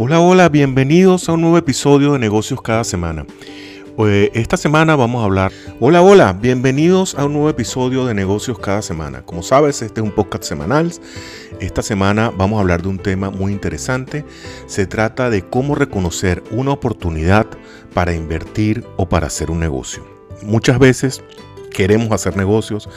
Hola, hola, bienvenidos a un nuevo episodio de Negocios cada semana. Eh, esta semana vamos a hablar. Hola, hola, bienvenidos a un nuevo episodio de Negocios cada semana. Como sabes, este es un podcast semanal. Esta semana vamos a hablar de un tema muy interesante. Se trata de cómo reconocer una oportunidad para invertir o para hacer un negocio. Muchas veces queremos hacer negocios,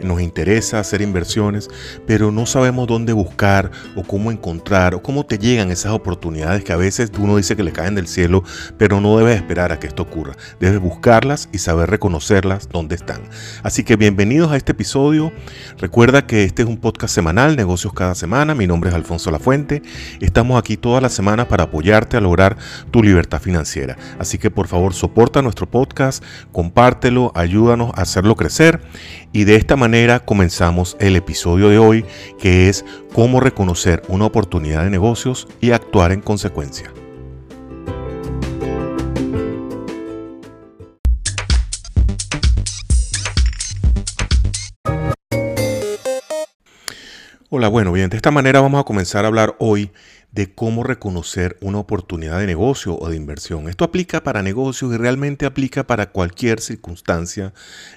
nos interesa hacer inversiones, pero no sabemos dónde buscar o cómo encontrar o cómo te llegan esas oportunidades que a veces uno dice que le caen del cielo, pero no debes esperar a que esto ocurra. Debes buscarlas y saber reconocerlas dónde están. Así que bienvenidos a este episodio. Recuerda que este es un podcast semanal, negocios cada semana. Mi nombre es Alfonso Lafuente. Estamos aquí todas las semanas para apoyarte a lograr tu libertad financiera. Así que por favor soporta nuestro podcast, compártelo, ayúdanos a crecer y de esta manera comenzamos el episodio de hoy que es cómo reconocer una oportunidad de negocios y actuar en consecuencia. Hola, bueno, bien, de esta manera vamos a comenzar a hablar hoy de cómo reconocer una oportunidad de negocio o de inversión. Esto aplica para negocios y realmente aplica para cualquier circunstancia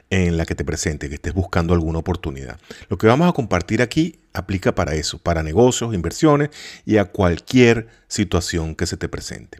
en la que te presente, que estés buscando alguna oportunidad. Lo que vamos a compartir aquí aplica para eso, para negocios, inversiones y a cualquier situación que se te presente.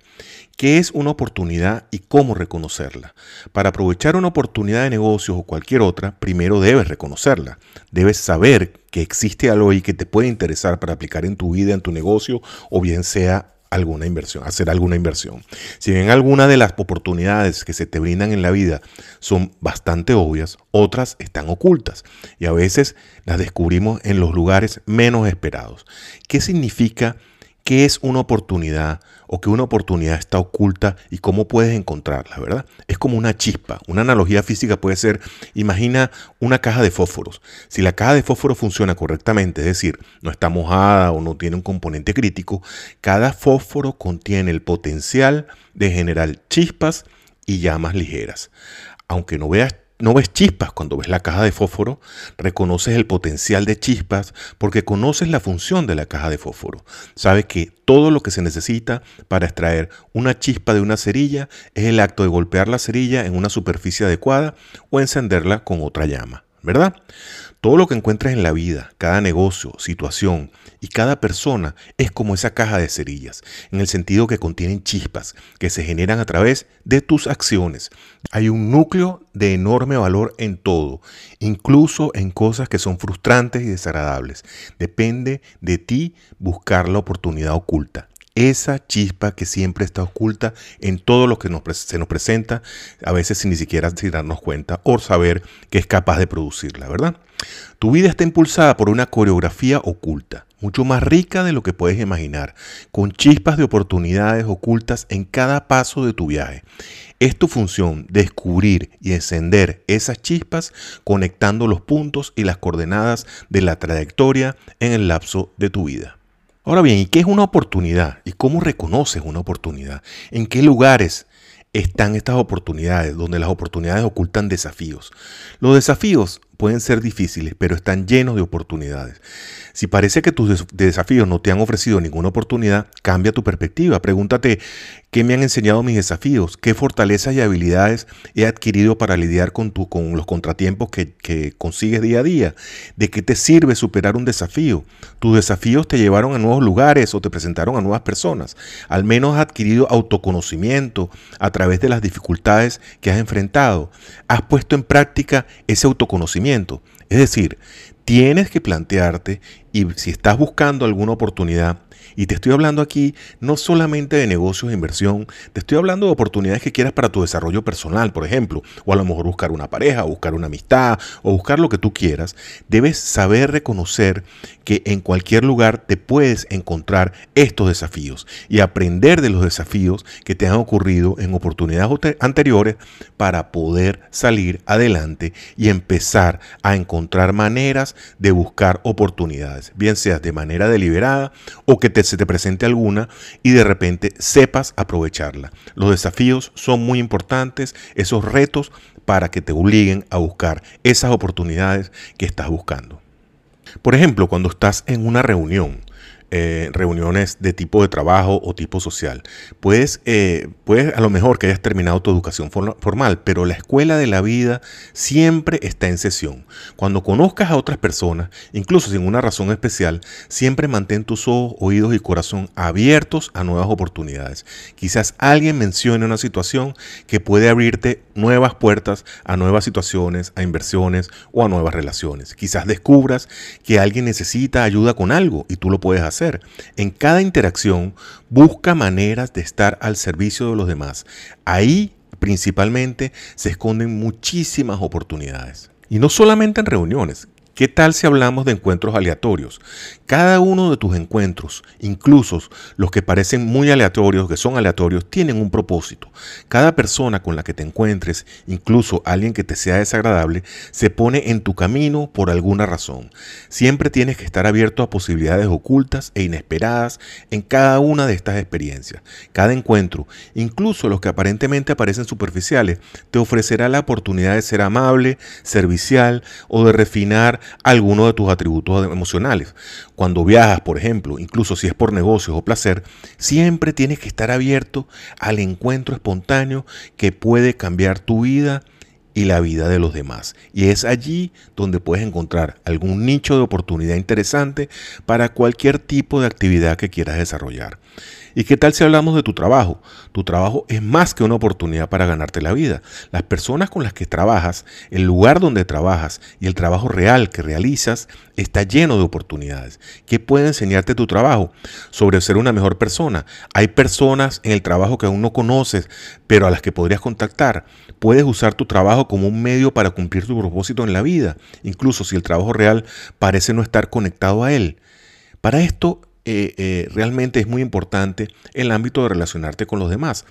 ¿Qué es una oportunidad y cómo reconocerla? Para aprovechar una oportunidad de negocios o cualquier otra, primero debes reconocerla. Debes saber que existe algo ahí que te puede interesar para aplicar en tu vida, en tu negocio o bien sea alguna inversión, hacer alguna inversión. Si bien algunas de las oportunidades que se te brindan en la vida son bastante obvias, otras están ocultas y a veces las descubrimos en los lugares menos esperados. ¿Qué significa qué es una oportunidad o que una oportunidad está oculta y cómo puedes encontrarla, ¿verdad? Es como una chispa. Una analogía física puede ser, imagina una caja de fósforos. Si la caja de fósforo funciona correctamente, es decir, no está mojada o no tiene un componente crítico, cada fósforo contiene el potencial de generar chispas y llamas ligeras. Aunque no veas no ves chispas cuando ves la caja de fósforo, reconoces el potencial de chispas porque conoces la función de la caja de fósforo. Sabes que todo lo que se necesita para extraer una chispa de una cerilla es el acto de golpear la cerilla en una superficie adecuada o encenderla con otra llama, ¿verdad? Todo lo que encuentres en la vida, cada negocio, situación y cada persona es como esa caja de cerillas, en el sentido que contienen chispas que se generan a través de tus acciones. Hay un núcleo de enorme valor en todo, incluso en cosas que son frustrantes y desagradables. Depende de ti buscar la oportunidad oculta esa chispa que siempre está oculta en todo lo que se nos presenta, a veces sin ni siquiera darnos cuenta o saber que es capaz de producirla, ¿verdad? Tu vida está impulsada por una coreografía oculta, mucho más rica de lo que puedes imaginar, con chispas de oportunidades ocultas en cada paso de tu viaje. Es tu función descubrir y encender esas chispas conectando los puntos y las coordenadas de la trayectoria en el lapso de tu vida. Ahora bien, ¿y qué es una oportunidad? ¿Y cómo reconoces una oportunidad? ¿En qué lugares están estas oportunidades, donde las oportunidades ocultan desafíos? Los desafíos pueden ser difíciles, pero están llenos de oportunidades. Si parece que tus desafíos no te han ofrecido ninguna oportunidad, cambia tu perspectiva. Pregúntate, ¿qué me han enseñado mis desafíos? ¿Qué fortalezas y habilidades he adquirido para lidiar con, con los contratiempos que, que consigues día a día? ¿De qué te sirve superar un desafío? ¿Tus desafíos te llevaron a nuevos lugares o te presentaron a nuevas personas? Al menos has adquirido autoconocimiento a través de las dificultades que has enfrentado. Has puesto en práctica ese autoconocimiento es decir, tienes que plantearte y si estás buscando alguna oportunidad, y te estoy hablando aquí no solamente de negocios de inversión, te estoy hablando de oportunidades que quieras para tu desarrollo personal, por ejemplo, o a lo mejor buscar una pareja, buscar una amistad, o buscar lo que tú quieras. Debes saber reconocer que en cualquier lugar te puedes encontrar estos desafíos y aprender de los desafíos que te han ocurrido en oportunidades anteriores para poder salir adelante y empezar a encontrar maneras de buscar oportunidades, bien seas de manera deliberada o que te, se te presente alguna y de repente sepas aprovecharla. Los desafíos son muy importantes, esos retos para que te obliguen a buscar esas oportunidades que estás buscando. Por ejemplo, cuando estás en una reunión, eh, reuniones de tipo de trabajo o tipo social. Puedes, eh, puedes a lo mejor que hayas terminado tu educación formal, pero la escuela de la vida siempre está en sesión. Cuando conozcas a otras personas, incluso sin una razón especial, siempre mantén tus ojos, oídos y corazón abiertos a nuevas oportunidades. Quizás alguien mencione una situación que puede abrirte nuevas puertas a nuevas situaciones, a inversiones o a nuevas relaciones. Quizás descubras que alguien necesita ayuda con algo y tú lo puedes hacer en cada interacción, busca maneras de estar al servicio de los demás. Ahí principalmente se esconden muchísimas oportunidades. Y no solamente en reuniones, ¿Qué tal si hablamos de encuentros aleatorios? Cada uno de tus encuentros, incluso los que parecen muy aleatorios, que son aleatorios, tienen un propósito. Cada persona con la que te encuentres, incluso alguien que te sea desagradable, se pone en tu camino por alguna razón. Siempre tienes que estar abierto a posibilidades ocultas e inesperadas en cada una de estas experiencias. Cada encuentro, incluso los que aparentemente aparecen superficiales, te ofrecerá la oportunidad de ser amable, servicial o de refinar alguno de tus atributos emocionales. Cuando viajas, por ejemplo, incluso si es por negocios o placer, siempre tienes que estar abierto al encuentro espontáneo que puede cambiar tu vida y la vida de los demás. Y es allí donde puedes encontrar algún nicho de oportunidad interesante para cualquier tipo de actividad que quieras desarrollar. ¿Y qué tal si hablamos de tu trabajo? Tu trabajo es más que una oportunidad para ganarte la vida. Las personas con las que trabajas, el lugar donde trabajas y el trabajo real que realizas está lleno de oportunidades. ¿Qué puede enseñarte tu trabajo? Sobre ser una mejor persona. Hay personas en el trabajo que aún no conoces, pero a las que podrías contactar. Puedes usar tu trabajo como un medio para cumplir tu propósito en la vida, incluso si el trabajo real parece no estar conectado a él. Para esto eh, eh, realmente es muy importante el ámbito de relacionarte con los demás.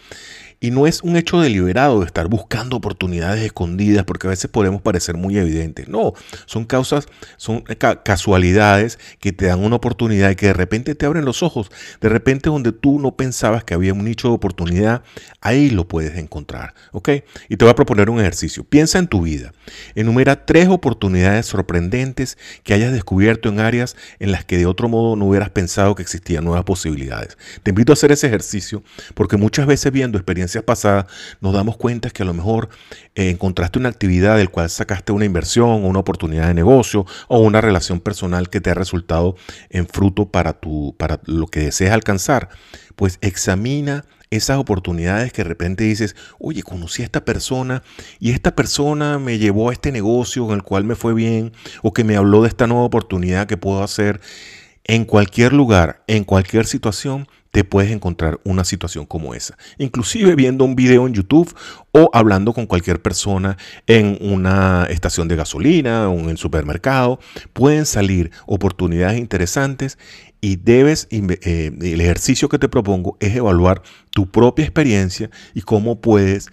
Y no es un hecho deliberado de estar buscando oportunidades escondidas, porque a veces podemos parecer muy evidentes. No, son causas, son casualidades que te dan una oportunidad y que de repente te abren los ojos. De repente donde tú no pensabas que había un nicho de oportunidad, ahí lo puedes encontrar. ¿Ok? Y te voy a proponer un ejercicio. Piensa en tu vida. Enumera tres oportunidades sorprendentes que hayas descubierto en áreas en las que de otro modo no hubieras pensado que existían nuevas posibilidades. Te invito a hacer ese ejercicio porque muchas veces viendo experiencias pasadas, nos damos cuenta que a lo mejor eh, encontraste una actividad del cual sacaste una inversión o una oportunidad de negocio o una relación personal que te ha resultado en fruto para, tu, para lo que deseas alcanzar. Pues examina esas oportunidades que de repente dices, oye, conocí a esta persona y esta persona me llevó a este negocio en el cual me fue bien o que me habló de esta nueva oportunidad que puedo hacer. En cualquier lugar, en cualquier situación, te puedes encontrar una situación como esa. Inclusive viendo un video en YouTube o hablando con cualquier persona en una estación de gasolina o en el supermercado, pueden salir oportunidades interesantes y debes, eh, el ejercicio que te propongo es evaluar tu propia experiencia y cómo puedes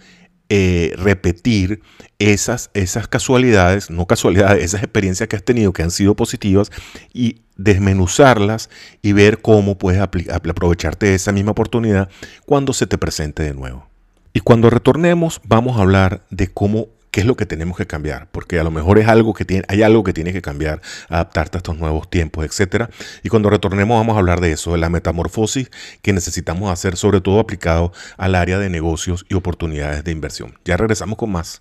eh, repetir esas, esas casualidades, no casualidades, esas experiencias que has tenido que han sido positivas y desmenuzarlas y ver cómo puedes aprovecharte de esa misma oportunidad cuando se te presente de nuevo. Y cuando retornemos vamos a hablar de cómo qué es lo que tenemos que cambiar, porque a lo mejor es algo que tiene, hay algo que tiene que cambiar, adaptarte a estos nuevos tiempos, etcétera. Y cuando retornemos vamos a hablar de eso, de la metamorfosis que necesitamos hacer, sobre todo aplicado al área de negocios y oportunidades de inversión. Ya regresamos con más.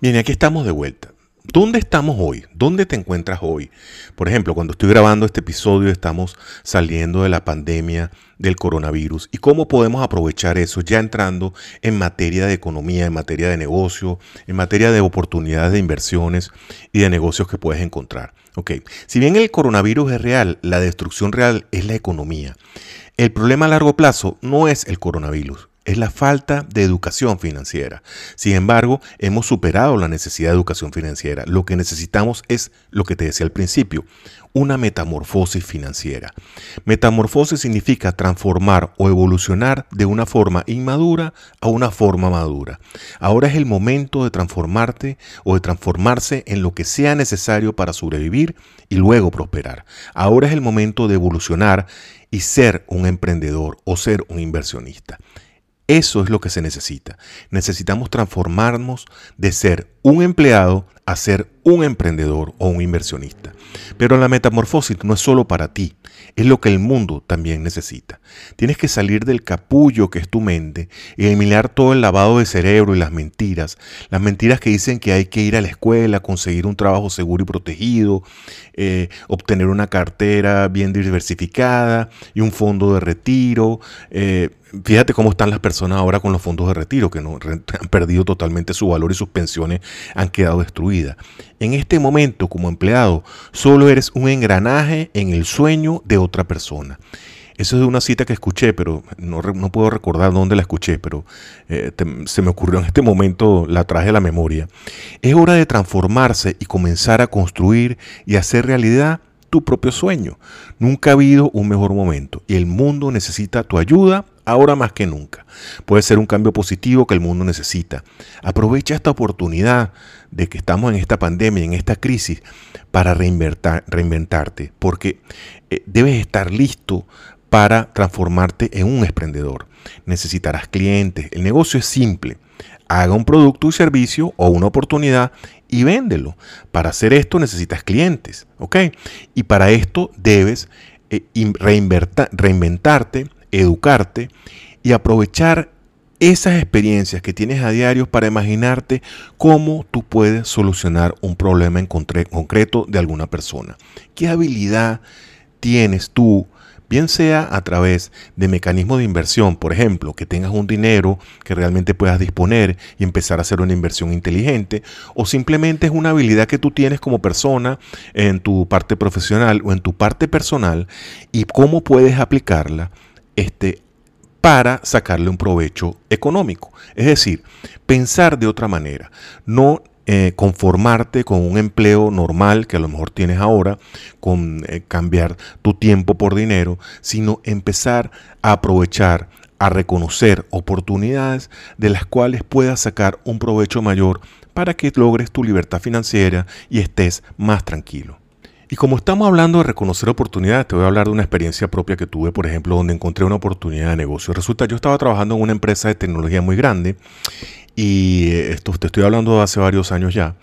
Bien, aquí estamos de vuelta. ¿Dónde estamos hoy? ¿Dónde te encuentras hoy? Por ejemplo, cuando estoy grabando este episodio estamos saliendo de la pandemia del coronavirus y cómo podemos aprovechar eso ya entrando en materia de economía, en materia de negocio, en materia de oportunidades de inversiones y de negocios que puedes encontrar. Ok, si bien el coronavirus es real, la destrucción real es la economía. El problema a largo plazo no es el coronavirus, es la falta de educación financiera. Sin embargo, hemos superado la necesidad de educación financiera. Lo que necesitamos es lo que te decía al principio, una metamorfosis financiera. Metamorfosis significa transformar o evolucionar de una forma inmadura a una forma madura. Ahora es el momento de transformarte o de transformarse en lo que sea necesario para sobrevivir y luego prosperar. Ahora es el momento de evolucionar y ser un emprendedor o ser un inversionista. Eso es lo que se necesita. Necesitamos transformarnos de ser un empleado a ser un emprendedor o un inversionista. Pero la metamorfosis no es solo para ti, es lo que el mundo también necesita. Tienes que salir del capullo que es tu mente y eliminar todo el lavado de cerebro y las mentiras. Las mentiras que dicen que hay que ir a la escuela, conseguir un trabajo seguro y protegido, eh, obtener una cartera bien diversificada y un fondo de retiro. Eh, fíjate cómo están las personas ahora con los fondos de retiro, que no, han perdido totalmente su valor y sus pensiones han quedado destruidas. En este momento, como empleado, solo eres un engranaje en el sueño de otra persona. Eso es de una cita que escuché, pero no, puedo recordar dónde la escuché, pero eh, se me ocurrió en este momento, la traje a la memoria. Es hora de transformarse y comenzar a construir y hacer realidad tu propio sueño. Nunca ha habido un mejor momento y el mundo necesita tu ayuda ahora más que nunca. Puede ser un cambio positivo que el mundo necesita. Aprovecha esta oportunidad de que estamos en esta pandemia, en esta crisis, para reinventarte, porque eh, debes estar listo para transformarte en un emprendedor. Necesitarás clientes. El negocio es simple. Haga un producto y servicio o una oportunidad y véndelo. Para hacer esto necesitas clientes, ¿ok? Y para esto debes eh, reinventarte educarte y aprovechar esas experiencias que tienes a diario para imaginarte cómo tú puedes solucionar un problema en concreto de alguna persona. ¿Qué habilidad tienes tú? Bien sea a través de mecanismos de inversión, por ejemplo, que tengas un dinero que realmente puedas disponer y empezar a hacer una inversión inteligente, o simplemente es una habilidad que tú tienes como persona en tu parte profesional o en tu parte personal y cómo puedes aplicarla este, para sacarle un provecho económico. Es decir, pensar de otra manera, no eh, conformarte con un empleo normal que a lo mejor tienes ahora, con eh, cambiar tu tiempo por dinero, sino empezar a aprovechar, a reconocer oportunidades de las cuales puedas sacar un provecho mayor para que logres tu libertad financiera y estés más tranquilo. Y como estamos hablando de reconocer oportunidades, te voy a hablar de una experiencia propia que tuve, por ejemplo, donde encontré una oportunidad de negocio. Resulta, yo estaba trabajando en una empresa de tecnología muy grande y esto te estoy hablando de hace varios años ya,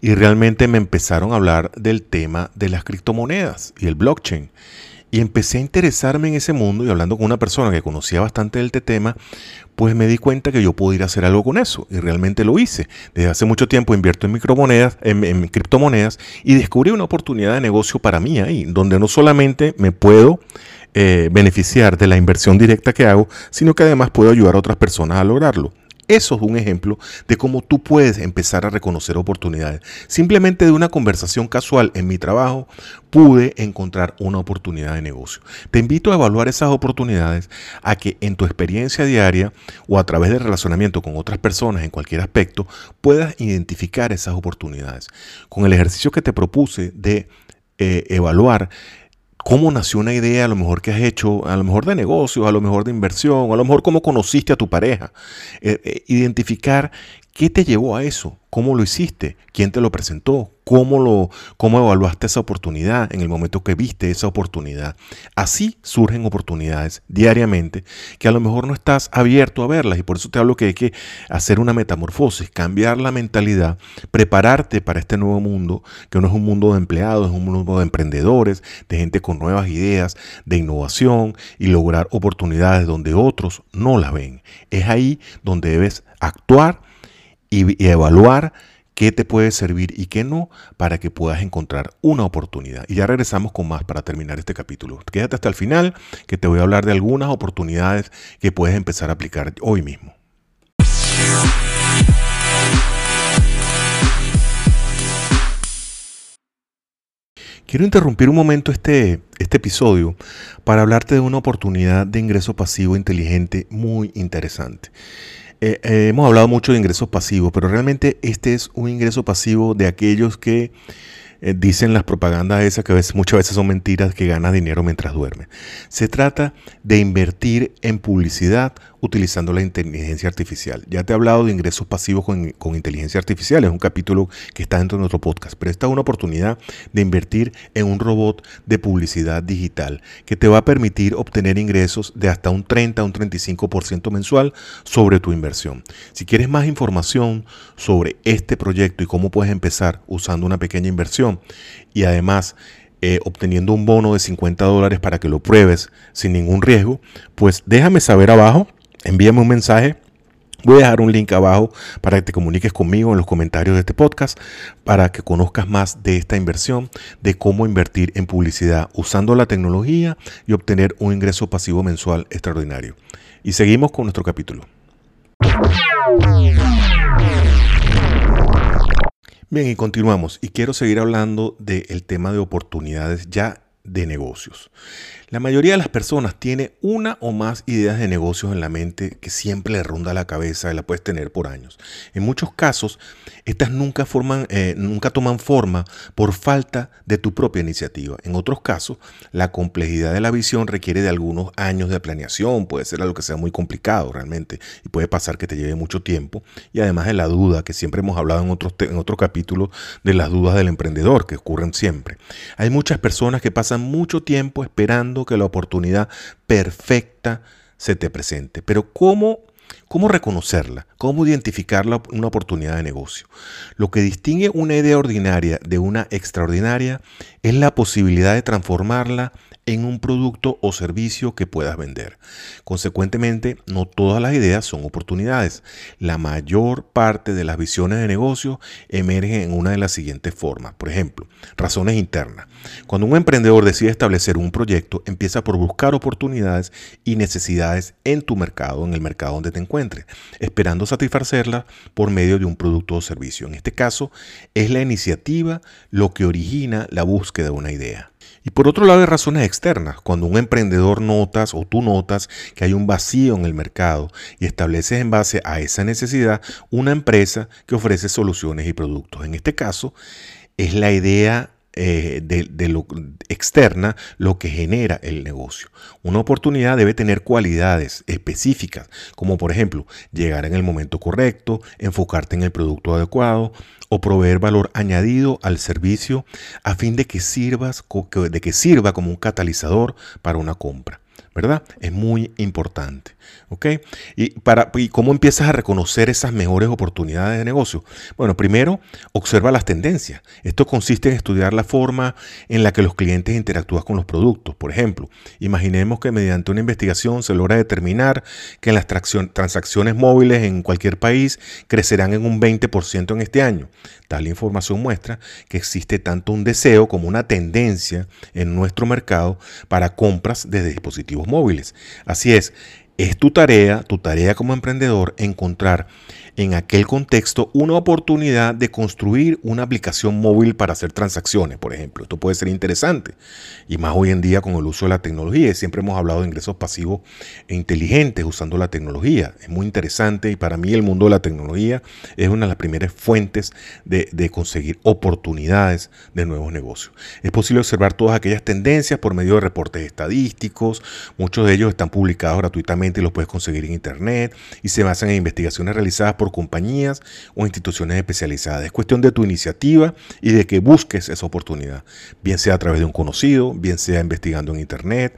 y realmente me empezaron a hablar del tema de las criptomonedas y el blockchain. Y empecé a interesarme en ese mundo y hablando con una persona que conocía bastante del tema, pues me di cuenta que yo podía hacer algo con eso y realmente lo hice. Desde hace mucho tiempo invierto en micromonedas, en, criptomonedas y descubrí una oportunidad de negocio para mí ahí, donde no solamente me puedo eh, beneficiar de la inversión directa que hago, sino que además puedo ayudar a otras personas a lograrlo. Eso es un ejemplo de cómo tú puedes empezar a reconocer oportunidades. Simplemente de una conversación casual en mi trabajo pude encontrar una oportunidad de negocio. Te invito a evaluar esas oportunidades a que en tu experiencia diaria o a través del relacionamiento con otras personas en cualquier aspecto puedas identificar esas oportunidades. Con el ejercicio que te propuse de eh, evaluar cómo nació una idea, a lo mejor que has hecho, a lo mejor de negocio, a lo mejor de inversión, a lo mejor cómo conociste a tu pareja. Eh, eh, identificar qué te llevó a eso, cómo lo hiciste, quién te lo presentó, cómo, lo, cómo evaluaste esa oportunidad en el momento que viste esa oportunidad. Así surgen oportunidades diariamente que a lo mejor no estás abierto a verlas y por eso te hablo que hay que hacer una metamorfosis, cambiar la mentalidad, prepararte para este nuevo mundo, que no es un mundo de empleados, es un mundo de emprendedores, de gente con nuevas ideas, de innovación y lograr oportunidades donde otros no las ven. Es ahí donde debes actuar y, y evaluar qué te puede servir y qué no para que puedas encontrar una oportunidad. Y ya regresamos con más para terminar este capítulo. Quédate hasta el final que te voy a hablar de algunas oportunidades que puedes empezar a aplicar hoy mismo. Quiero interrumpir un momento este, este episodio para hablarte de una oportunidad de ingreso pasivo inteligente muy interesante. Eh, eh, hemos hablado mucho de ingresos pasivos, pero realmente este es un ingreso pasivo de aquellos que eh, dicen las propagandas esas que muchas veces son mentiras que ganas dinero mientras duermes. Se trata de invertir en publicidad utilizando la inteligencia artificial. Ya te he hablado de ingresos pasivos con, inteligencia artificial, es un capítulo que está dentro de nuestro podcast, pero esta es una oportunidad de invertir en un robot de publicidad digital que te va a permitir obtener ingresos de hasta un 30 a un 35% mensual sobre tu inversión. Si quieres más información sobre este proyecto y cómo puedes empezar usando una pequeña inversión y además eh, obteniendo un bono de 50 dólares para que lo pruebes sin ningún riesgo, pues déjame saber abajo envíame un mensaje. Voy a dejar un link abajo para que te comuniques conmigo en los comentarios de este podcast, para que conozcas más de esta inversión, de cómo invertir en publicidad usando la tecnología y obtener un ingreso pasivo mensual extraordinario. Y seguimos con nuestro capítulo. Bien, y continuamos. Y quiero seguir hablando del tema de oportunidades ya de negocios. La mayoría de las personas tiene una o más ideas de negocios en la mente que siempre le ronda la cabeza y la puedes tener por años. En muchos casos, estas nunca, forman, eh, nunca toman forma por falta de tu propia iniciativa. En otros casos, la complejidad de la visión requiere de algunos años de planeación, puede ser algo que sea muy complicado realmente y puede pasar que te lleve mucho tiempo. Y además de la duda, que siempre hemos hablado en otros, en otro capítulo de las dudas del emprendedor, que ocurren siempre. Hay muchas personas que pasan mucho tiempo esperando que la oportunidad perfecta se te presente. Pero ¿cómo, cómo reconocerla? ¿Cómo identificar una oportunidad de negocio? Lo que distingue una idea ordinaria de una extraordinaria es la posibilidad de transformarla en un producto o servicio que puedas vender. Consecuentemente, no todas las ideas son oportunidades. La mayor parte de las visiones de negocio emergen en una de las siguientes formas. Por ejemplo, razones internas. Cuando un emprendedor decide establecer un proyecto, empieza por buscar oportunidades y necesidades en tu mercado, en el mercado donde te encuentres, esperando satisfacerlas por medio de un producto o servicio. En este caso, es la iniciativa lo que origina la búsqueda de una idea. Y por otro lado hay razones externas. Cuando un emprendedor notas o tú notas que hay un vacío en el mercado y estableces en base a esa necesidad una empresa que ofrece soluciones y productos. En este caso es la idea eh, de, lo externa lo que genera el negocio. Una oportunidad debe tener cualidades específicas, como por ejemplo llegar en el momento correcto, enfocarte en el producto adecuado o proveer valor añadido al servicio a fin de que, sirvas, de que sirva como un catalizador para una compra. ¿Verdad? Es muy importante. ¿Ok? ¿Y, para, ¿Y cómo empiezas a reconocer esas mejores oportunidades de negocio? Bueno, primero, observa las tendencias. Esto consiste en estudiar la forma en la que los clientes interactúan con los productos. Por ejemplo, imaginemos que mediante una investigación se logra determinar que las transacciones móviles en cualquier país crecerán en un 20% en este año. Tal información muestra que existe tanto un deseo como una tendencia en nuestro mercado para compras desde dispositivos móviles. Así es, es tu tarea, tu tarea como emprendedor, encontrar en aquel contexto una oportunidad de construir una aplicación móvil para hacer transacciones, por ejemplo. Esto puede ser interesante. Y más hoy en día con el uso de la tecnología. Siempre hemos hablado de ingresos pasivos e inteligentes usando la tecnología. Es muy interesante y para mí el mundo de la tecnología es una de las primeras fuentes de, de conseguir oportunidades de nuevos negocios. Es posible observar todas aquellas tendencias por medio de reportes estadísticos. Muchos de ellos están publicados gratuitamente y los puedes conseguir en Internet y se basan en investigaciones realizadas por compañías o instituciones especializadas. Es cuestión de tu iniciativa y de que busques esa oportunidad, bien sea a través de un conocido, bien sea investigando en Internet,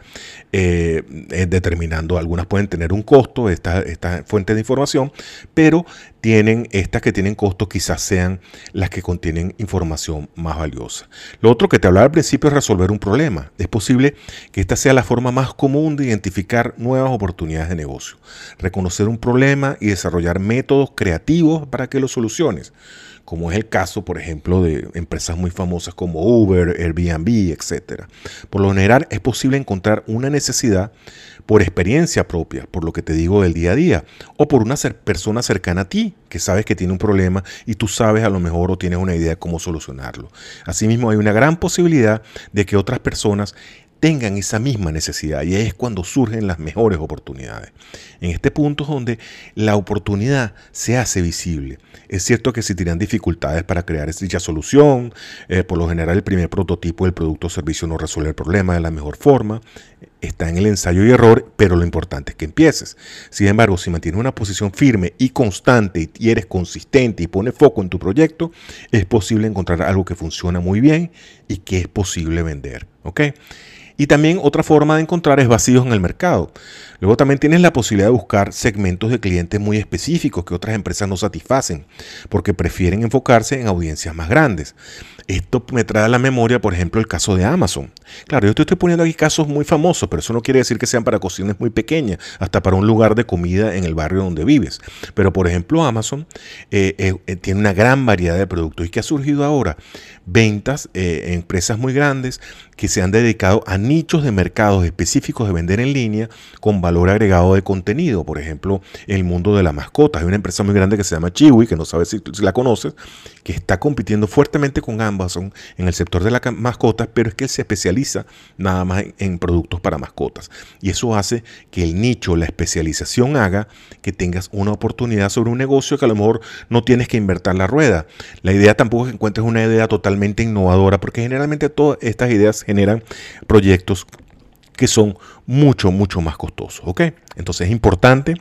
eh, determinando, algunas pueden tener un costo, esta, esta fuente de información, pero tienen, estas que tienen costo quizás sean las que contienen información más valiosa. Lo otro que te hablaba al principio es resolver un problema. Es posible que esta sea la forma más común de identificar nuevas oportunidades de negocio. Reconocer un problema y desarrollar métodos creativos para que lo soluciones como es el caso, por ejemplo, de empresas muy famosas como Uber, Airbnb, etc. Por lo general es posible encontrar una necesidad por experiencia propia, por lo que te digo del día a día, o por una persona cercana a ti que sabes que tiene un problema y tú sabes a lo mejor o tienes una idea de cómo solucionarlo. Asimismo, hay una gran posibilidad de que otras personas tengan esa misma necesidad y es cuando surgen las mejores oportunidades. En este punto es donde la oportunidad se hace visible. Es cierto que existirán dificultades para crear dicha solución, eh, por lo general el primer prototipo del producto o servicio no resuelve el problema de la mejor forma, está en el ensayo y error, pero lo importante es que empieces. Sin embargo, si mantienes una posición firme y constante y eres consistente y pones foco en tu proyecto, es posible encontrar algo que funciona muy bien y que es posible vender. y también otra forma de encontrar es vacíos en el mercado. Luego también tienes la posibilidad buscar segmentos de clientes muy específicos que otras empresas no satisfacen, porque prefieren enfocarse en audiencias más grandes. Esto me trae a la memoria, por ejemplo, el caso de Amazon. Claro, yo te estoy poniendo aquí casos muy famosos, pero eso no quiere decir que sean para cocinas muy pequeñas, hasta para un lugar de comida en el barrio donde vives. Pero, por ejemplo, Amazon eh, eh, eh, tiene una gran variedad de productos. ¿Y qué ha surgido ahora? Ventas en empresas muy grandes que se han dedicado a nichos de mercados específicos de vender en línea con valor agregado de contenido. Por ejemplo, el mundo de las mascotas. Hay una empresa muy grande que se llama Chiwi, que no sabes si, la conoces, que está compitiendo fuertemente con Amazon en el sector de las mascotas, pero es que él se especializa nada más en, productos para mascotas. Y eso hace que el nicho, la especialización haga que tengas una oportunidad sobre un negocio que a lo mejor no tienes que invertir la rueda. La idea tampoco es que encuentres una idea totalmente innovadora, porque generalmente todas estas ideas generan proyectos que son mucho, mucho más costosos. ¿ok? Entonces es importante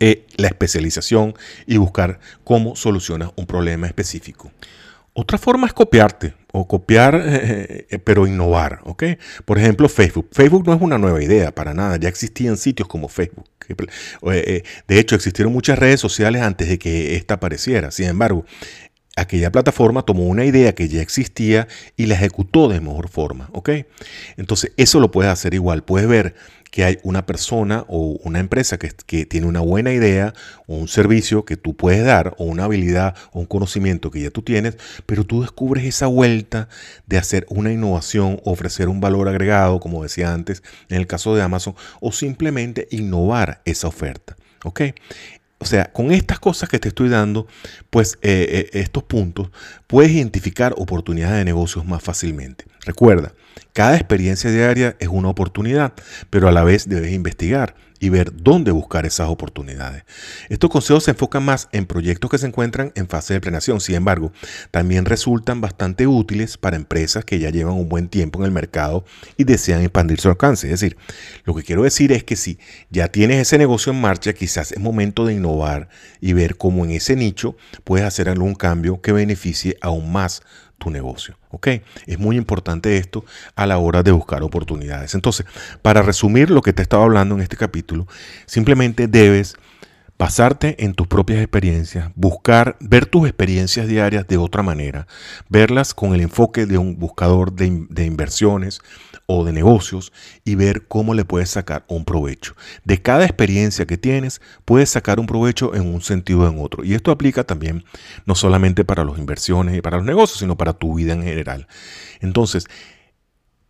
eh, la especialización y buscar cómo solucionas un problema específico. Otra forma es copiarte o copiar, eh, eh, pero innovar, ¿ok? Por ejemplo, Facebook. Facebook no es una nueva idea para nada, ya existían sitios como Facebook. de hecho, existieron muchas redes sociales antes de que esta apareciera. Sin embargo, aquella plataforma tomó una idea que ya existía y la ejecutó de mejor forma, ¿ok? Entonces, eso lo puedes hacer igual. Puedes ver que hay una persona o una empresa que, tiene una buena idea o un servicio que tú puedes dar o una habilidad o un conocimiento que ya tú tienes, pero tú descubres esa vuelta de hacer una innovación, ofrecer un valor agregado, como decía antes, en el caso de Amazon, o simplemente innovar esa oferta. ¿Ok? O sea, con estas cosas que te estoy dando, pues eh, eh, estos puntos, puedes identificar oportunidades de negocios más fácilmente. Recuerda, cada experiencia diaria es una oportunidad, pero a la vez debes investigar y ver dónde buscar esas oportunidades. Estos consejos se enfocan más en proyectos que se encuentran en fase de planeación, sin embargo, también resultan bastante útiles para empresas que ya llevan un buen tiempo en el mercado y desean expandir su alcance. Es decir, lo que quiero decir es que si ya tienes ese negocio en marcha, quizás es momento de innovar y ver cómo en ese nicho puedes hacer algún cambio que beneficie aún más tu negocio. ¿Ok? Es muy importante esto a la hora de buscar oportunidades. Entonces, para resumir lo que te estaba hablando en este capítulo, simplemente debes basarte en tus propias experiencias, buscar, ver tus experiencias diarias de otra manera, verlas con el enfoque de un buscador de, inversiones, o de negocios y ver cómo le puedes sacar un provecho. De cada experiencia que tienes, puedes sacar un provecho en un sentido o en otro. Y esto aplica también no solamente para las inversiones y para los negocios, sino para tu vida en general. Entonces,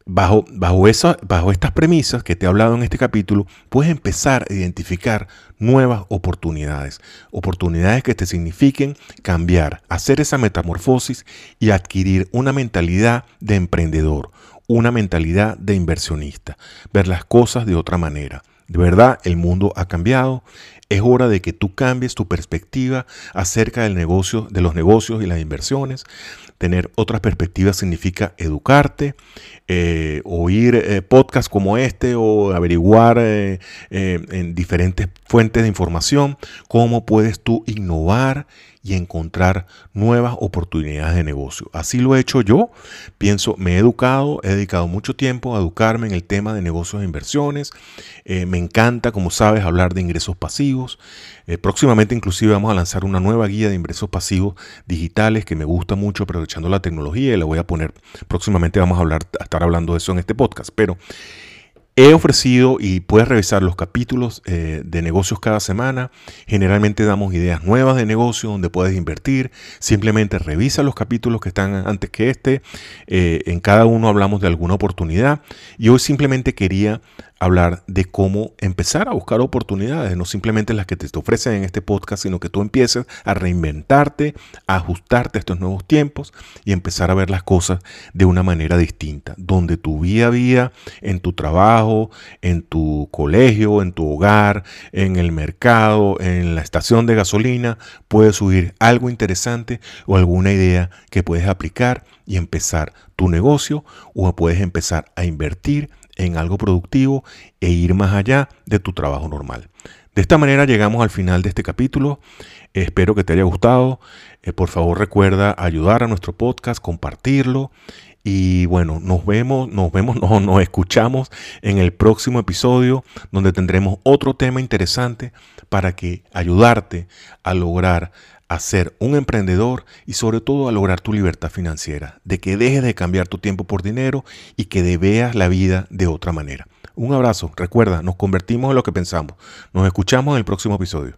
Bajo, bajo, bajo, estas premisas que te he hablado en este capítulo, puedes empezar a identificar nuevas oportunidades. Oportunidades que te signifiquen cambiar, hacer esa metamorfosis y adquirir una mentalidad de emprendedor, una mentalidad de inversionista, ver las cosas de otra manera. De verdad, el mundo ha cambiado. Es hora de que tú cambies tu perspectiva acerca del negocio, de los negocios y las inversiones. Tener otras perspectivas significa educarte, eh, oír eh, podcasts como este o averiguar eh, en diferentes fuentes de información cómo puedes tú innovar y encontrar nuevas oportunidades de negocio. Así lo he hecho yo. Pienso, me he educado, he dedicado mucho tiempo a educarme en el tema de negocios e inversiones. me encanta, como sabes, hablar de ingresos pasivos. próximamente inclusive vamos a lanzar una nueva guía de ingresos pasivos digitales que me gusta mucho aprovechando la tecnología y la voy a poner próximamente vamos a hablar estar hablando de eso en este podcast, pero he ofrecido y puedes revisar los capítulos eh, de negocios cada semana. Generalmente damos ideas nuevas de negocio donde puedes invertir. Simplemente revisa los capítulos que están antes que este. Eh, en cada uno hablamos de alguna oportunidad. Y hoy simplemente quería hablar de cómo empezar a buscar oportunidades, no simplemente las que te ofrecen en este podcast, sino que tú empieces a reinventarte, a ajustarte a estos nuevos tiempos y empezar a ver las cosas de una manera distinta, donde tu vida a en tu trabajo, en tu colegio, en tu hogar, en el mercado, en la estación de gasolina, puedes subir algo interesante o alguna idea que puedes aplicar y empezar tu negocio o puedes empezar a invertir en algo productivo e ir más allá de tu trabajo normal. De esta manera llegamos al final de este capítulo. Espero que te haya gustado. Eh, por favor recuerda ayudar a nuestro podcast, compartirlo. Y bueno, nos vemos, nos vemos, no, nos escuchamos en el próximo episodio donde tendremos otro tema interesante para que ayudarte a lograr a ser un emprendedor y sobre todo a lograr tu libertad financiera, de que dejes de cambiar tu tiempo por dinero y que veas la vida de otra manera. Un abrazo, recuerda, nos convertimos en lo que pensamos. Nos escuchamos en el próximo episodio.